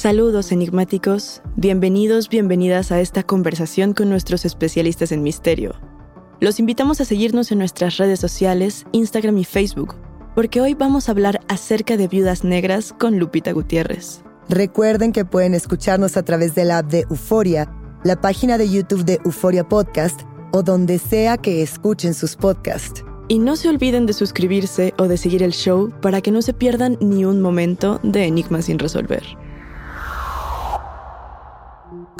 Saludos enigmáticos, bienvenidos, bienvenidas a esta conversación con nuestros especialistas en misterio. Los invitamos a seguirnos en nuestras redes sociales, Instagram y Facebook, porque hoy vamos a hablar acerca de viudas negras con Lupita Gutiérrez. Recuerden que pueden escucharnos a través de la app de Euforia, la página de YouTube de Euforia Podcast o donde sea que escuchen sus podcasts. Y no se olviden de suscribirse o de seguir el show para que no se pierdan ni un momento de Enigmas sin resolver.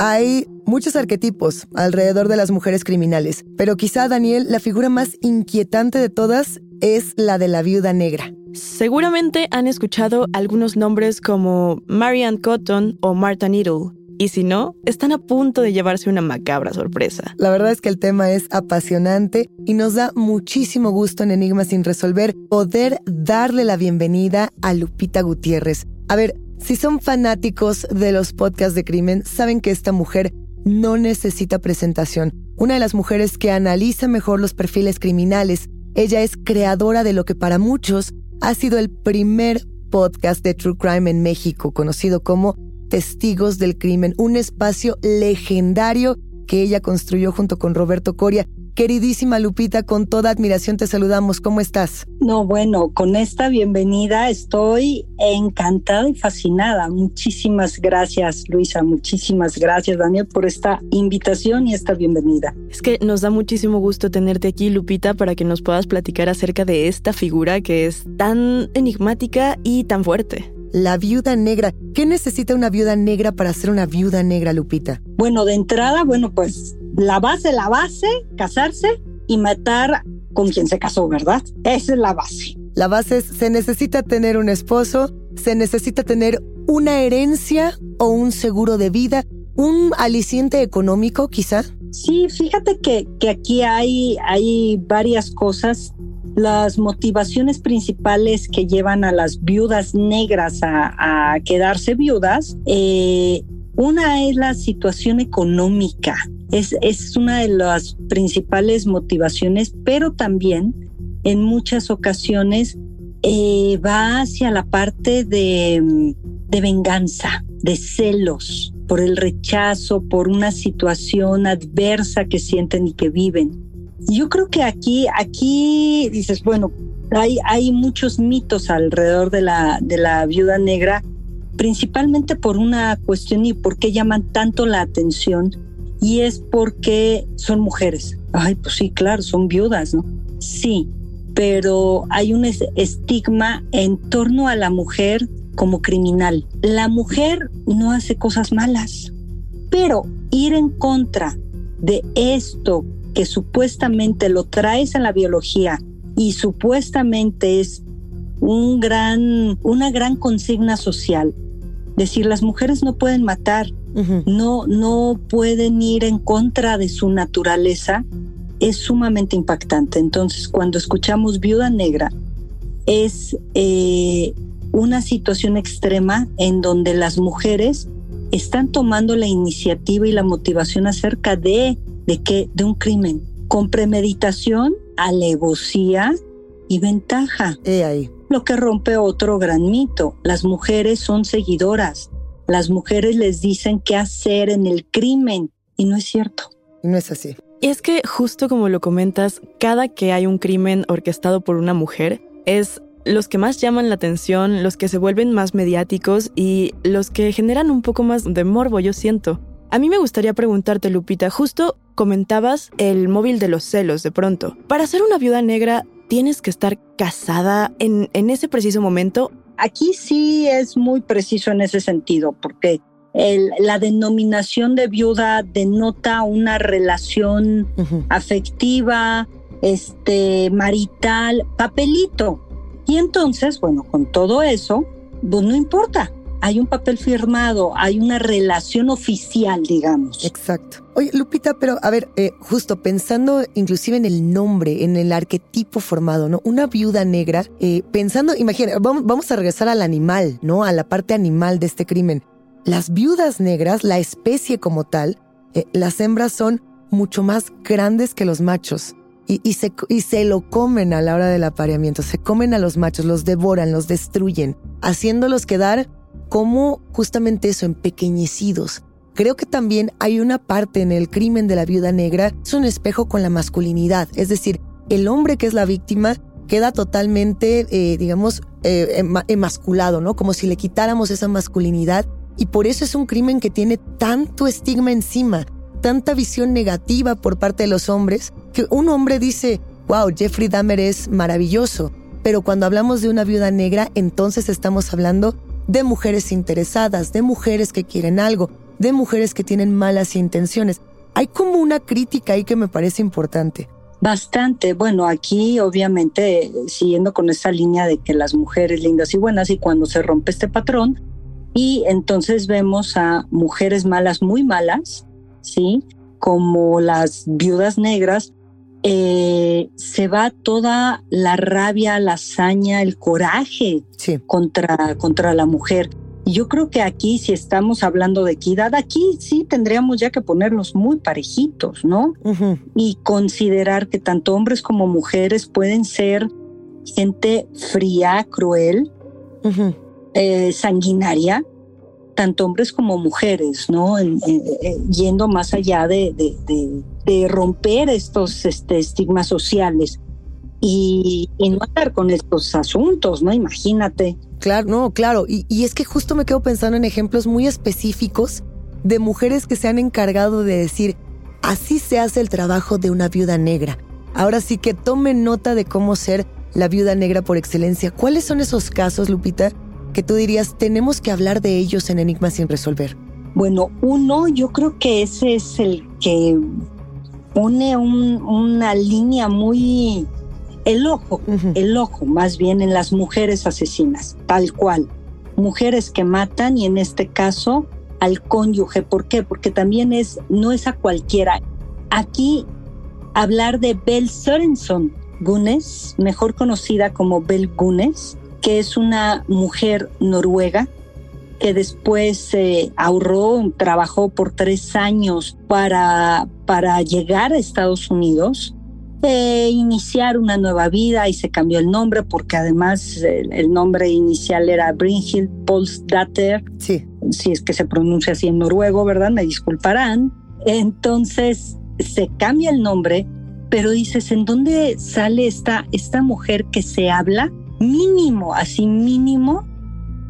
Hay muchos arquetipos alrededor de las mujeres criminales, pero quizá, Daniel, la figura más inquietante de todas es la de la viuda negra. Seguramente han escuchado algunos nombres como Marianne Cotton o Martha Needle. Y si no, están a punto de llevarse una macabra sorpresa. La verdad es que el tema es apasionante y nos da muchísimo gusto en Enigmas sin resolver poder darle la bienvenida a Lupita Gutiérrez. A ver, si son fanáticos de los podcasts de crimen, saben que esta mujer no necesita presentación. Una de las mujeres que analiza mejor los perfiles criminales. Ella es creadora de lo que para muchos ha sido el primer podcast de True Crime en México, conocido como Testigos del Crimen, un espacio legendario que ella construyó junto con Roberto Coria. Queridísima Lupita, con toda admiración te saludamos. ¿Cómo estás? No, bueno, con esta bienvenida estoy encantada y fascinada. Muchísimas gracias, Luisa. Muchísimas gracias, Daniel, por esta invitación y esta bienvenida. Es que nos da muchísimo gusto tenerte aquí, Lupita, para que nos puedas platicar acerca de esta figura que es tan enigmática y tan fuerte. La viuda negra. ¿Qué necesita una viuda negra para ser una viuda negra, Lupita? Bueno, de entrada, bueno, pues la base, la base, casarse y matar con quien se casó, ¿verdad? Esa es la base. La base es, se necesita tener un esposo, se necesita tener una herencia o un seguro de vida, un aliciente económico quizá. Sí, fíjate que, que aquí hay, hay varias cosas. Las motivaciones principales que llevan a las viudas negras a, quedarse viudas, eh, una es la situación económica. Es, es una de las principales motivaciones, pero también en muchas ocasiones eh, va hacia la parte de venganza, de celos, por el rechazo, por una situación adversa que sienten y que viven. Yo creo que aquí, aquí dices, bueno, hay, hay muchos mitos alrededor de la, de la viuda negra, principalmente por una cuestión y por qué llaman tanto la atención y es porque son mujeres. Ay, pues sí, claro, son viudas, ¿no? Sí, pero hay un estigma en torno a la mujer como criminal. La mujer no hace cosas malas, pero ir en contra de esto que supuestamente lo traes en la biología y supuestamente es un gran, una gran consigna social. Decir, las mujeres no pueden matar, no, no pueden ir en contra de su naturaleza, es sumamente impactante. Entonces, cuando escuchamos viuda negra, es eh, una situación extrema en donde las mujeres están tomando la iniciativa y la motivación acerca de, de, que, de un crimen, con premeditación, alevosía y ventaja. ahí. Lo que rompe otro gran mito. Las mujeres son seguidoras, las mujeres les dicen qué hacer en el crimen y no es cierto. No es así. Y es que justo como lo comentas, cada que hay un crimen orquestado por una mujer es los que más llaman la atención, los que se vuelven más mediáticos y los que generan un poco más de morbo, yo siento. A mí me gustaría preguntarte, Lupita, justo comentabas el móvil de los celos de pronto. Para ser una viuda negra, ¿tienes que estar casada en, en ese preciso momento Aquí sí es muy preciso en ese sentido, porque la denominación de viuda denota una relación afectiva, este, marital, papelito, Y entonces, bueno, con todo eso, pues no importa, hay un papel firmado, hay una relación oficial, digamos. Exacto. Oye, Lupita, pero a ver, eh, justo pensando inclusive en el nombre, en el arquetipo formado, ¿no? Una viuda negra, eh, pensando, imagina, vamos, a regresar al animal, ¿no? A la parte animal de este crimen. Las viudas negras, la especie como tal, eh, las hembras son mucho más grandes que los machos. Y, se, y se lo comen a la hora del apareamiento, se comen a los machos, los devoran, los destruyen, haciéndolos quedar como justamente eso, empequeñecidos. Creo que también hay una parte en el crimen de la viuda negra, es un espejo con la masculinidad, es decir, el hombre que es la víctima queda totalmente, eh, digamos, eh, emasculado, ¿no? Como si le quitáramos esa masculinidad y por eso es un crimen que tiene tanto estigma encima, tanta visión negativa por parte de los hombres, que un hombre dice, wow, Jeffrey Dahmer es maravilloso, pero cuando hablamos de una viuda negra, entonces estamos hablando de mujeres interesadas, de mujeres que quieren algo, de mujeres que tienen malas intenciones. Hay como una crítica ahí que me parece importante. Bastante. Bueno, aquí obviamente siguiendo con esa línea de que las mujeres lindas y buenas y cuando se rompe este patrón y entonces vemos a mujeres malas muy malas, ¿sí? Como las viudas negras eh, se va toda la rabia, la hazaña, el coraje contra, contra la mujer. Y yo creo que aquí, si estamos hablando de equidad, aquí sí tendríamos ya que ponernos muy parejitos, ¿no? Y considerar que tanto hombres como mujeres pueden ser gente fría, cruel, eh, sanguinaria, tanto hombres como mujeres, ¿no? Eh, yendo más allá de, de, romper estos este, estigmas sociales y, no estar con estos asuntos, ¿no? Imagínate. Claro, no, claro. Y, y es que justo me quedo pensando en ejemplos muy específicos de mujeres que se han encargado de decir, así se hace el trabajo de una viuda negra. Ahora sí que tomen nota de cómo ser la viuda negra por excelencia. ¿Cuáles son esos casos, Lupita, que tú dirías, tenemos que hablar de ellos en Enigmas sin resolver? Bueno, uno, yo creo que ese es el que pone una línea muy... El ojo, el ojo más bien en las mujeres asesinas, tal cual. Mujeres que matan y en este caso al cónyuge. ¿Por qué? Porque también es, no es a cualquiera. Aquí hablar de Bell Sorenson Gunes, mejor conocida como Bell Gunes, que es una mujer noruega que después eh, ahorró, trabajó por tres años para, para llegar a Estados Unidos, e iniciar una nueva vida y se cambió el nombre porque además el, nombre inicial era Brynhild Polsdatter. Sí. Si es que se pronuncia así en noruego, ¿verdad? Me disculparán. Entonces se cambia el nombre, pero dices, ¿en dónde sale esta, esta mujer que se habla? Mínimo, así mínimo,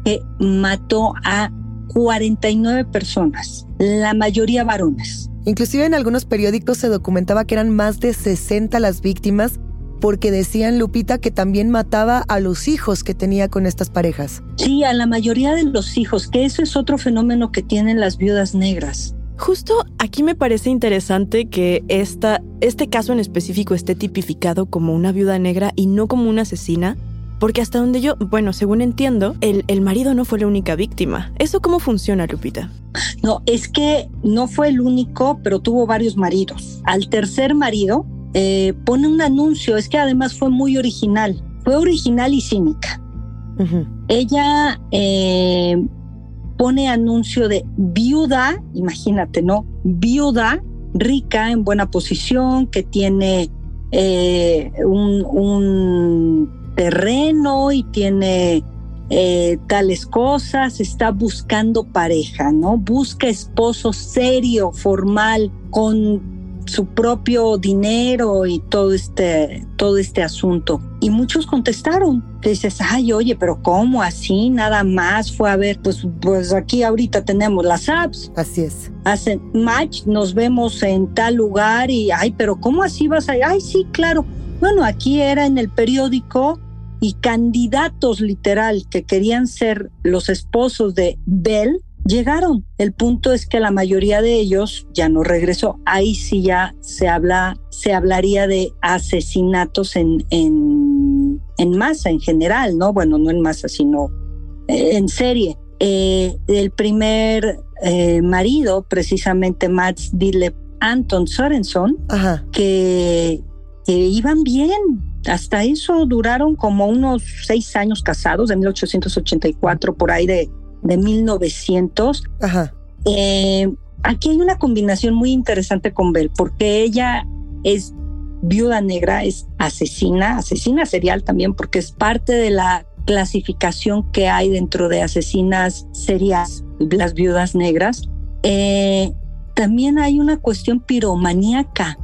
que mató a 49 personas, la mayoría varones. Inclusive en algunos periódicos se documentaba que eran más de 60 las víctimas porque decían Lupita que también mataba a los hijos que tenía con estas parejas. Sí, a la mayoría de los hijos, que eso es otro fenómeno que tienen las viudas negras. Justo aquí me parece interesante que esta, este caso en específico esté tipificado como una viuda negra y no como una asesina, porque hasta donde yo, bueno, según entiendo, el, el marido no fue la única víctima. ¿Eso cómo funciona, Lupita? No, es que no fue el único, pero tuvo varios maridos. Al tercer marido eh, pone un anuncio, es que además fue muy original, fue original y cínica. Ella eh, pone anuncio de viuda, imagínate, ¿no? Viuda, rica, en buena posición, que tiene eh, un terreno y tiene eh, tales cosas, está buscando pareja, ¿no? Busca esposo serio, formal, con su propio dinero y todo este, todo este asunto. Y muchos contestaron. dices, ay, oye, pero ¿cómo así? Nada más fue a ver, pues, pues aquí ahorita tenemos las apps. Así es. Hacen match, nos vemos en tal lugar y, ay, pero ¿cómo así vas a ir? Ay, sí, claro. Bueno, aquí era en el periódico y candidatos literal que querían ser los esposos de Bell llegaron. El punto es que la mayoría de ellos ya no regresó. Ahí sí ya se habla, se hablaría de asesinatos en, en, en masa en general, ¿no? Bueno, no en masa, sino eh, en serie. Eh, el primer eh, marido, precisamente Mats Dille Anton Sorenson, Que, que iban bien. Hasta eso duraron como unos seis años casados, de 1884, por ahí de, de 1900. Ajá. aquí hay una combinación muy interesante con Bell, porque ella es viuda negra, es asesina, asesina serial también, porque es parte de la clasificación que hay dentro de asesinas serias, las viudas negras. Eh, también hay una cuestión piromaníaca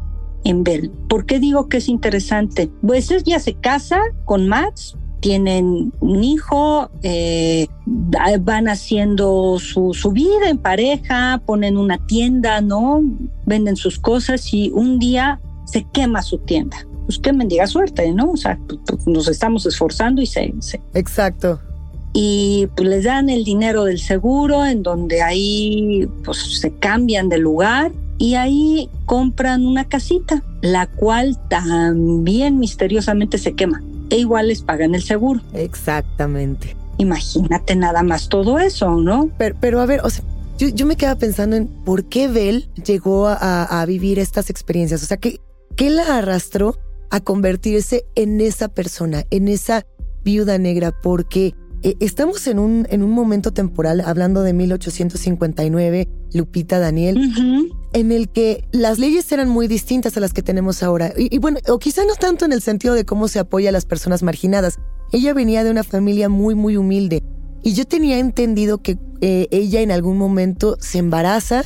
en Bell. ¿Por qué digo que es interesante? Pues ella se casa con Max, tienen un hijo, eh, van haciendo su, su, vida en pareja, ponen una tienda, ¿no? Venden sus cosas y un día se quema su tienda. Pues qué mendiga suerte, ¿no? O sea, pues, pues, nos estamos esforzando y se, Exacto. Y pues les dan el dinero del seguro, en donde ahí pues se cambian de lugar y ahí compran una casita, la cual también misteriosamente se quema. E igual les pagan el seguro. Exactamente. Imagínate nada más todo eso, ¿no? Pero, pero a ver, o sea, yo, me quedaba pensando en por qué Bell llegó a, a, vivir estas experiencias. O sea, ¿Qué la arrastró a convertirse en esa persona, en esa viuda negra? Porque estamos en un, en un momento temporal, hablando de 1859, Lupita Daniel, en el que las leyes eran muy distintas a las que tenemos ahora. Y, bueno, o quizá no tanto en el sentido de cómo se apoya a las personas marginadas. Ella venía de una familia muy, muy humilde. Y yo tenía entendido que eh, ella en algún momento se embaraza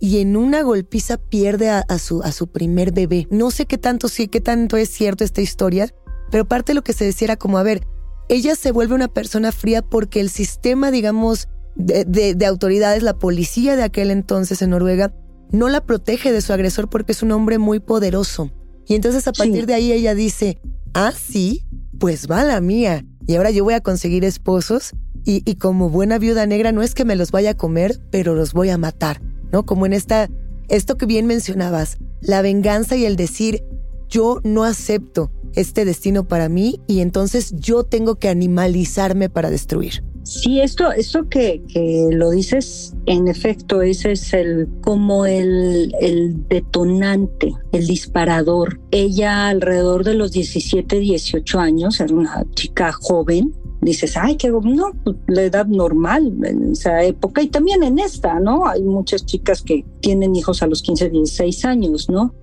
y en una golpiza pierde a, su, a su primer bebé. No sé qué tanto sí, qué tanto es cierto esta historia, pero parte de lo que se decía era como, a ver, ella se vuelve una persona fría porque el sistema, digamos, de, de, autoridades, la policía de aquel entonces en Noruega, no la protege de su agresor porque es un hombre muy poderoso. Y entonces a partir de ahí ella dice, ah, sí, pues va la mía. Y ahora yo voy a conseguir esposos y, y como buena viuda negra no es que me los vaya a comer, pero los voy a matar. ¿no? Como en esta, esto que bien mencionabas, la venganza y el decir, yo no acepto este destino para mí y entonces yo tengo que animalizarme para destruir. Sí, esto, esto que, que lo dices, en efecto, ese es el como el, el detonante, el disparador. Ella alrededor de los 17, 18 años, era una chica joven, dices, ay, que no, pues, la edad normal en esa época y también en esta, ¿no? Hay muchas chicas que tienen hijos a los 15, 16 años, ¿no?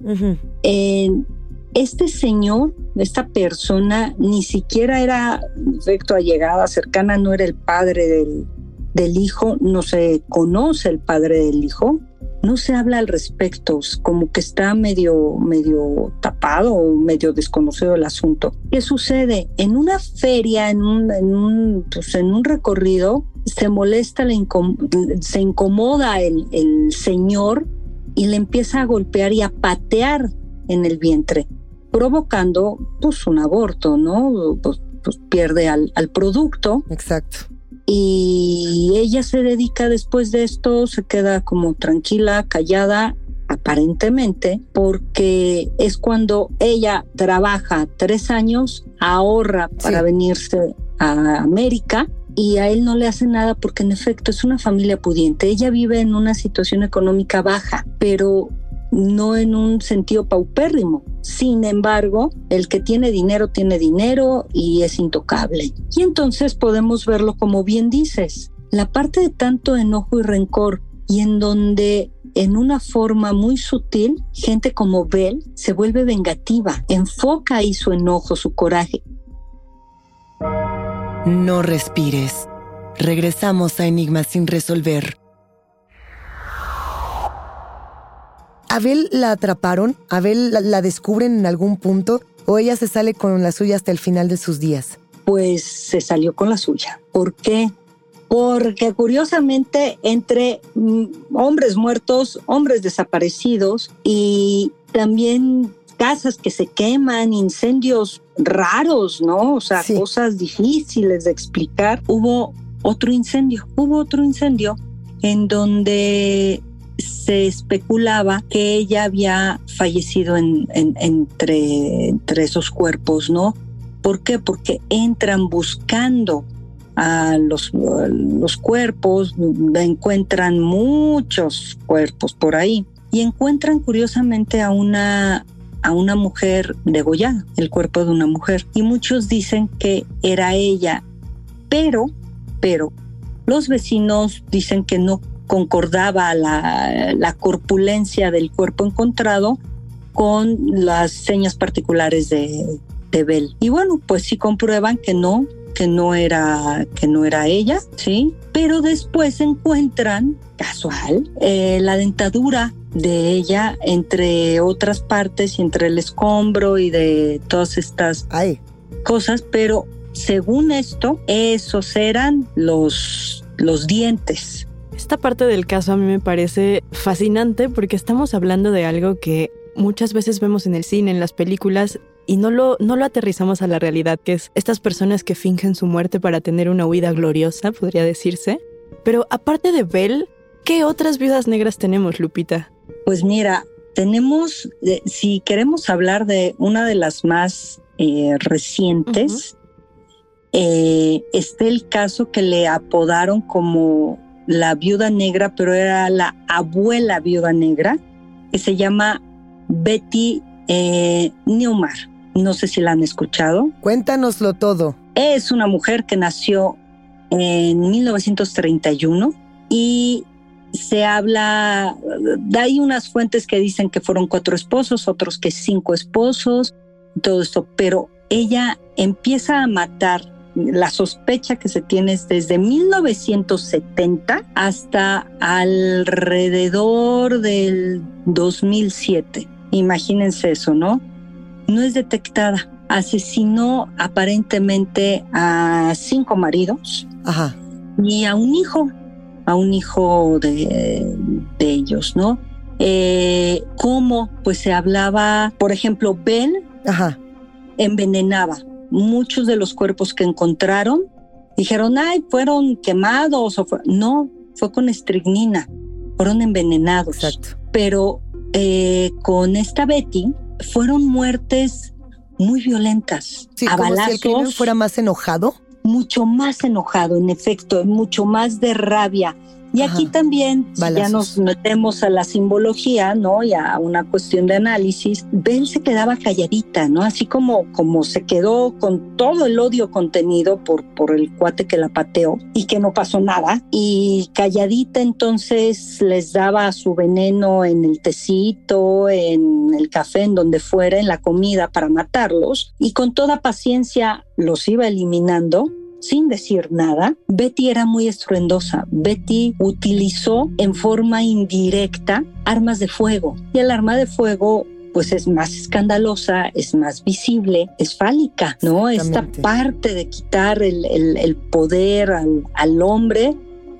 Este señor, esta persona, ni siquiera era recto allegada, cercana, no era el padre del, del hijo, no se conoce el padre del hijo, no se habla al respecto, como que está medio, medio tapado o medio desconocido el asunto. ¿Qué sucede? En una feria, en un, pues en un recorrido, se molesta, se incomoda el, el señor y le empieza a golpear y a patear en el vientre, provocando pues un aborto, ¿no? Pues, pues pierde al, al producto. Exacto y ella se dedica después de esto, se queda como tranquila, callada, aparentemente, porque es cuando ella trabaja tres años, ahorra para venirse a América y a él no le hace nada porque en efecto es una familia pudiente. Ella vive en una situación económica baja, pero no en un sentido paupérrimo. Sin embargo, el que tiene dinero tiene dinero y es intocable. Y entonces podemos verlo como bien dices, la parte de tanto enojo y rencor y en donde en una forma muy sutil, gente como Bell se vuelve vengativa, enfoca ahí su enojo, su coraje. No respires. Regresamos a Enigmas sin resolver. ¿Abel la atraparon? ¿Abel la, descubren en algún punto? ¿O ella se sale con la suya hasta el final de sus días? Pues se salió con la suya. ¿Por qué? Porque curiosamente entre mm, hombres muertos, hombres desaparecidos y también casas que se queman, incendios raros, ¿no? O sea, cosas difíciles de explicar. Hubo otro incendio, hubo otro incendio en donde se especulaba que ella había fallecido entre, entre esos cuerpos, ¿no? ¿Por qué? Porque entran buscando a los, los cuerpos, encuentran muchos cuerpos por ahí y encuentran curiosamente a una a una mujer degollada, el cuerpo de una mujer. Y muchos dicen que era ella, pero, pero los vecinos dicen que no concordaba la, la corpulencia del cuerpo encontrado con las señas particulares de, de Bell. Y bueno, pues sí comprueban que no, que no era que no era ella, sí, pero después encuentran casual eh, la dentadura de ella entre otras partes y entre el escombro y de todas estas cosas, pero según esto, esos eran los, los dientes. Esta parte del caso a mí me parece fascinante porque estamos hablando de algo que muchas veces vemos en el cine, en las películas, y no lo, no lo aterrizamos a la realidad, que es estas personas que fingen su muerte para tener una huida gloriosa, podría decirse. Pero aparte de Bell, ¿qué otras viudas negras tenemos, Lupita? Pues mira, tenemos, eh, si queremos hablar de una de las más eh, recientes, eh, está el caso que le apodaron como la viuda negra, pero era la abuela viuda negra, que se llama Betty Newmar. No sé si la han escuchado. Cuéntanoslo todo. Es una mujer que nació en 1931 y se habla, hay unas fuentes que dicen que fueron cuatro esposos, otros que cinco esposos, todo esto, pero ella empieza a matar. La sospecha que se tiene es desde 1970 hasta alrededor del 2007. Imagínense eso, ¿no? No es detectada. Asesinó aparentemente a cinco maridos Ajá. y a un hijo a un hijo de, ellos, ¿no? Eh, ¿Cómo? Pues se hablaba, por ejemplo, Ben envenenaba muchos de los cuerpos que encontraron. Dijeron, ay, fueron quemados o no, fue con estricnina, fueron envenenados. Exacto. Pero eh, con esta Betty fueron muertes muy violentas. Sí, como si el crimen fuera más enojado mucho más enojado, en efecto, mucho más de rabia. Y aquí también, ya nos metemos a la simbología, ¿no? Y a una cuestión de análisis, Ben se quedaba calladita, ¿no? Así como, como se quedó con todo el odio contenido por, por el cuate que la pateó y que no pasó nada. Y calladita entonces les daba su veneno en el tecito, en el café, en donde fuera, en la comida para matarlos. Y con toda paciencia los iba eliminando sin decir nada. Betty era muy estruendosa. Betty utilizó en forma indirecta armas de fuego y el arma de fuego pues es más escandalosa, es más visible, es fálica, ¿no? Esta parte de quitar el, poder al, hombre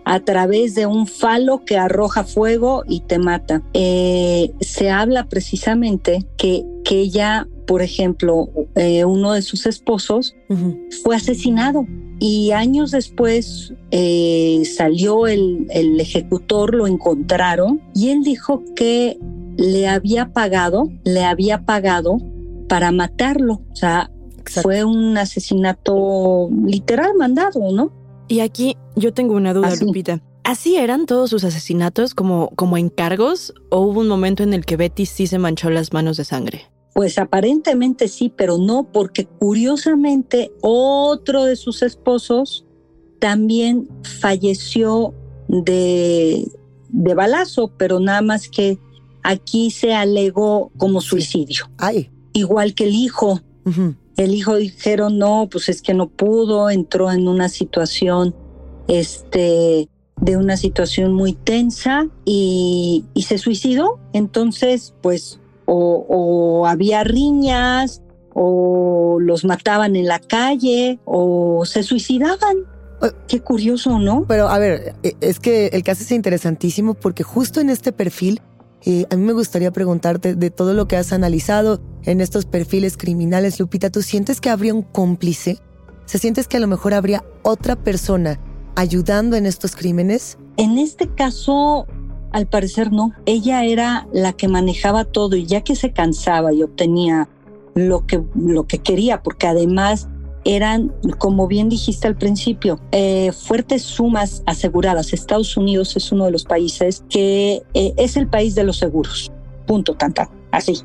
a través de un falo que arroja fuego y te mata. Eh, se habla precisamente que, que ella, por ejemplo, eh, uno de sus esposos fue asesinado y años después eh, salió el, ejecutor, lo encontraron y él dijo que le había pagado, le había pagado para matarlo. O sea, fue un asesinato literal mandado, ¿no? Y aquí yo tengo una duda, Lupita. ¿Así eran todos sus asesinatos como, como encargos o hubo un momento en el que Betty sí se manchó las manos de sangre? Pues aparentemente sí, pero no, porque curiosamente otro de sus esposos también falleció de, de balazo, pero nada más que aquí se alegó como suicidio. Ay. Igual que el hijo. El hijo dijeron, no, pues es que no pudo, entró en una situación, este, de una situación muy tensa y, y se suicidó. Entonces, pues o, había riñas, o los mataban en la calle, o se suicidaban. Eh, Qué curioso, ¿no? Pero a ver, eh, es que el caso es interesantísimo porque justo en este perfil, eh, a mí me gustaría preguntarte de todo lo que has analizado en estos perfiles criminales, Lupita, ¿tú sientes que habría un cómplice? ¿Se sientes que a lo mejor habría otra persona ayudando en estos crímenes? En este caso, al parecer no. Ella era la que manejaba todo y ya que se cansaba y obtenía lo que, lo que quería, porque además eran, como bien dijiste al principio, eh, fuertes sumas aseguradas. Estados Unidos es uno de los países que eh, es el país de los seguros. Punto, tanta, así.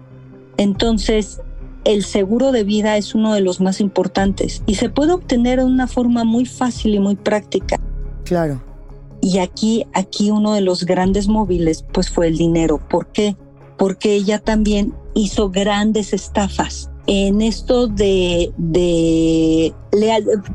Entonces, el seguro de vida es uno de los más importantes y se puede obtener de una forma muy fácil y muy práctica. Claro. Y aquí, aquí uno de los grandes móviles, pues fue el dinero. ¿Por qué? Porque ella también hizo grandes estafas en esto de, de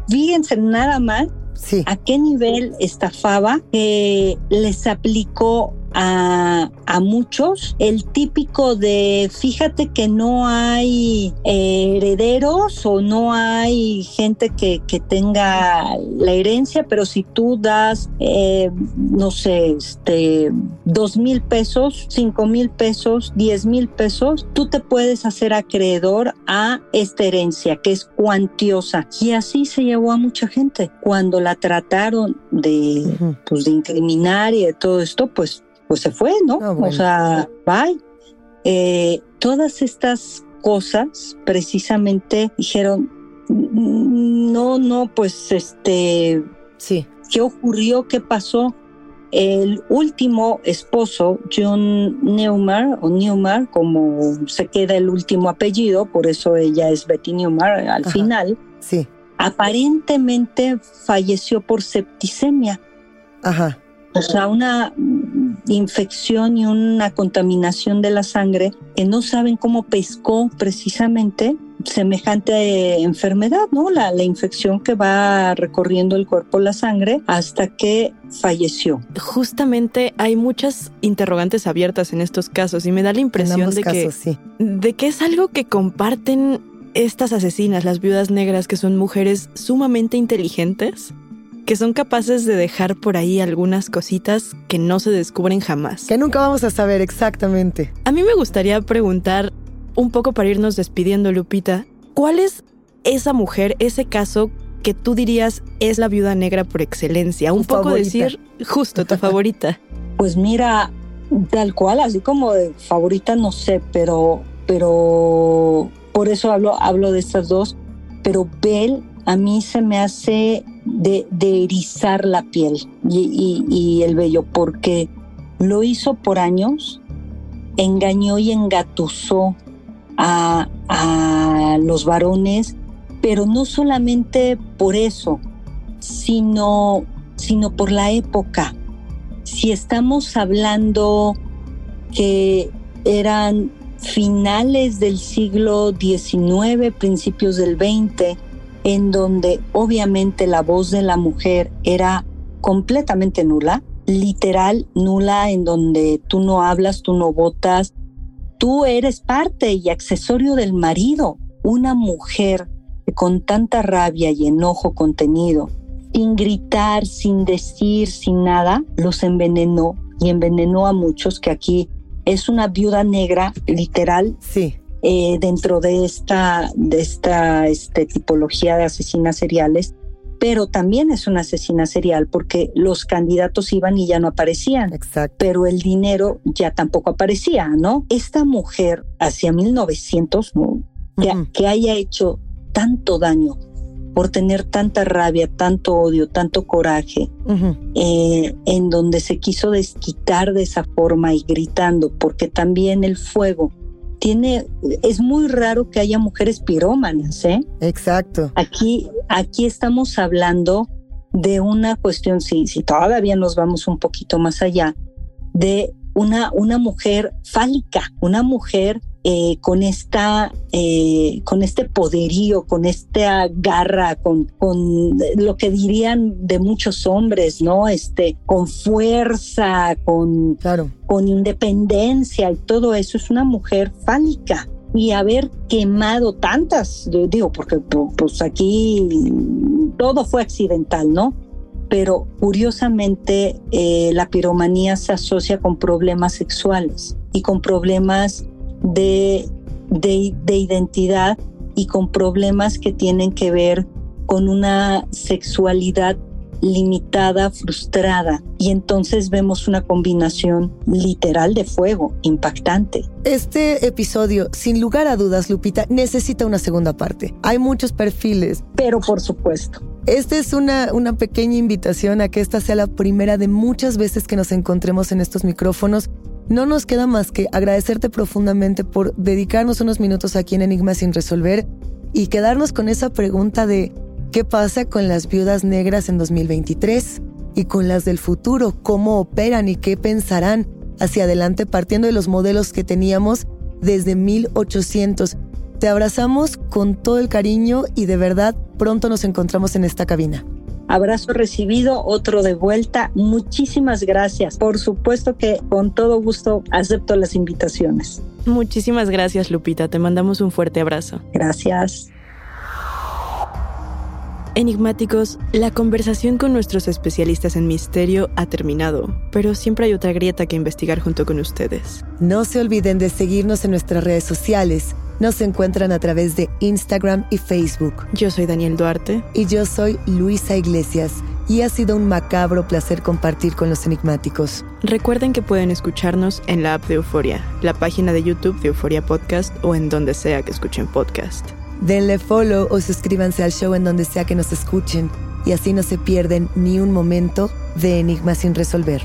fíjense nada más sí. a qué nivel estafaba que les aplicó a, muchos el típico de fíjate que no hay eh, herederos o no hay gente que, tenga la herencia, pero si tú das, eh, no sé, este, dos mil pesos, cinco mil pesos, diez mil pesos, tú te puedes hacer acreedor a esta herencia que es cuantiosa. Y así se llevó a mucha gente. Cuando la trataron de, pues, de incriminar y de todo esto, pues pues se fue, ¿no? Ah, o sea, bye. Eh, todas estas cosas precisamente dijeron, no, no, pues este, sí. ¿qué ocurrió? ¿Qué pasó? El último esposo, John Neumar, o Neumar, como se queda el último apellido, por eso ella es Betty Neumar al final, sí. aparentemente falleció por septicemia. Ajá. O sea, una infección y una contaminación de la sangre que no saben cómo pescó precisamente semejante enfermedad, ¿no? La, la, infección que va recorriendo el cuerpo, la sangre, hasta que falleció. Justamente hay muchas interrogantes abiertas en estos casos y me da la impresión de, que, de que es algo que comparten estas asesinas, las viudas negras, que son mujeres sumamente inteligentes que son capaces de dejar por ahí algunas cositas que no se descubren jamás. Que nunca vamos a saber exactamente. A mí me gustaría preguntar, un poco para irnos despidiendo, Lupita, ¿cuál es esa mujer, ese caso que tú dirías es la viuda negra por excelencia? Un poco decir, justo tu favorita. Pues mira, tal cual, así como de favorita no sé, pero, pero por eso hablo, hablo de estas dos. Pero Belle a mí se me hace de, erizar la piel y, el vello, porque lo hizo por años, engañó y engatusó a, los varones, pero no solamente por eso, sino, sino por la época. Si estamos hablando que eran finales del siglo XIX, principios del XX, en donde obviamente la voz de la mujer era completamente nula, literal nula, en donde tú no hablas, tú no votas, tú eres parte y accesorio del marido. Una mujer con tanta rabia y enojo contenido, sin gritar, sin decir, sin nada, los envenenó y envenenó a muchos que aquí es una viuda negra, literal. Sí. Eh, dentro de esta, de esta este, tipología de asesinas seriales, pero también es una asesina serial porque los candidatos iban y ya no aparecían. Exacto. Pero el dinero ya tampoco aparecía, ¿no? Esta mujer hacia 1900, ¿no? que, haya hecho tanto daño por tener tanta rabia, tanto odio, tanto coraje, eh, en donde se quiso desquitar de esa forma y gritando, porque también el fuego tiene, es muy raro que haya mujeres pirómanas, ¿eh? Exacto. Aquí, aquí estamos hablando de una cuestión, si, si todavía nos vamos un poquito más allá, de una, una mujer fálica, una mujer eh, con esta eh, con este poderío, con esta garra, con, con lo que dirían de muchos hombres, ¿no? Este, con fuerza, con, claro. con independencia y todo eso, es una mujer fálica. Y haber quemado tantas, digo, porque pues aquí todo fue accidental, ¿no? pero curiosamente eh, la piromanía se asocia con problemas sexuales y con problemas de, de, identidad y con problemas que tienen que ver con una sexualidad limitada, frustrada. Y entonces vemos una combinación literal de fuego, impactante. Este episodio, sin lugar a dudas, Lupita, necesita una segunda parte. Hay muchos perfiles. Pero por supuesto. Esta es una, una pequeña invitación a que esta sea la primera de muchas veces que nos encontremos en estos micrófonos. No nos queda más que agradecerte profundamente por dedicarnos unos minutos aquí en Enigma sin resolver y quedarnos con esa pregunta de ¿qué pasa con las viudas negras en 2023? Y con las del futuro, ¿cómo operan y qué pensarán hacia adelante partiendo de los modelos que teníamos desde 1800? Te abrazamos con todo el cariño y de verdad pronto nos encontramos en esta cabina. Abrazo recibido, otro de vuelta. Muchísimas gracias. Por supuesto que con todo gusto acepto las invitaciones. Muchísimas gracias, Lupita. Te mandamos un fuerte abrazo. Gracias. Enigmáticos, la conversación con nuestros especialistas en misterio ha terminado, pero siempre hay otra grieta que investigar junto con ustedes. No se olviden de seguirnos en nuestras redes sociales. Nos encuentran a través de Instagram y Facebook. Yo soy Daniel Duarte. Y yo soy Luisa Iglesias. Y ha sido un macabro placer compartir con los enigmáticos. Recuerden que pueden escucharnos en la app de Euforia, la página de YouTube de Euforia Podcast o en donde sea que escuchen podcast. Denle follow o suscríbanse al show en donde sea que nos escuchen y así no se pierden ni un momento de Enigma sin resolver.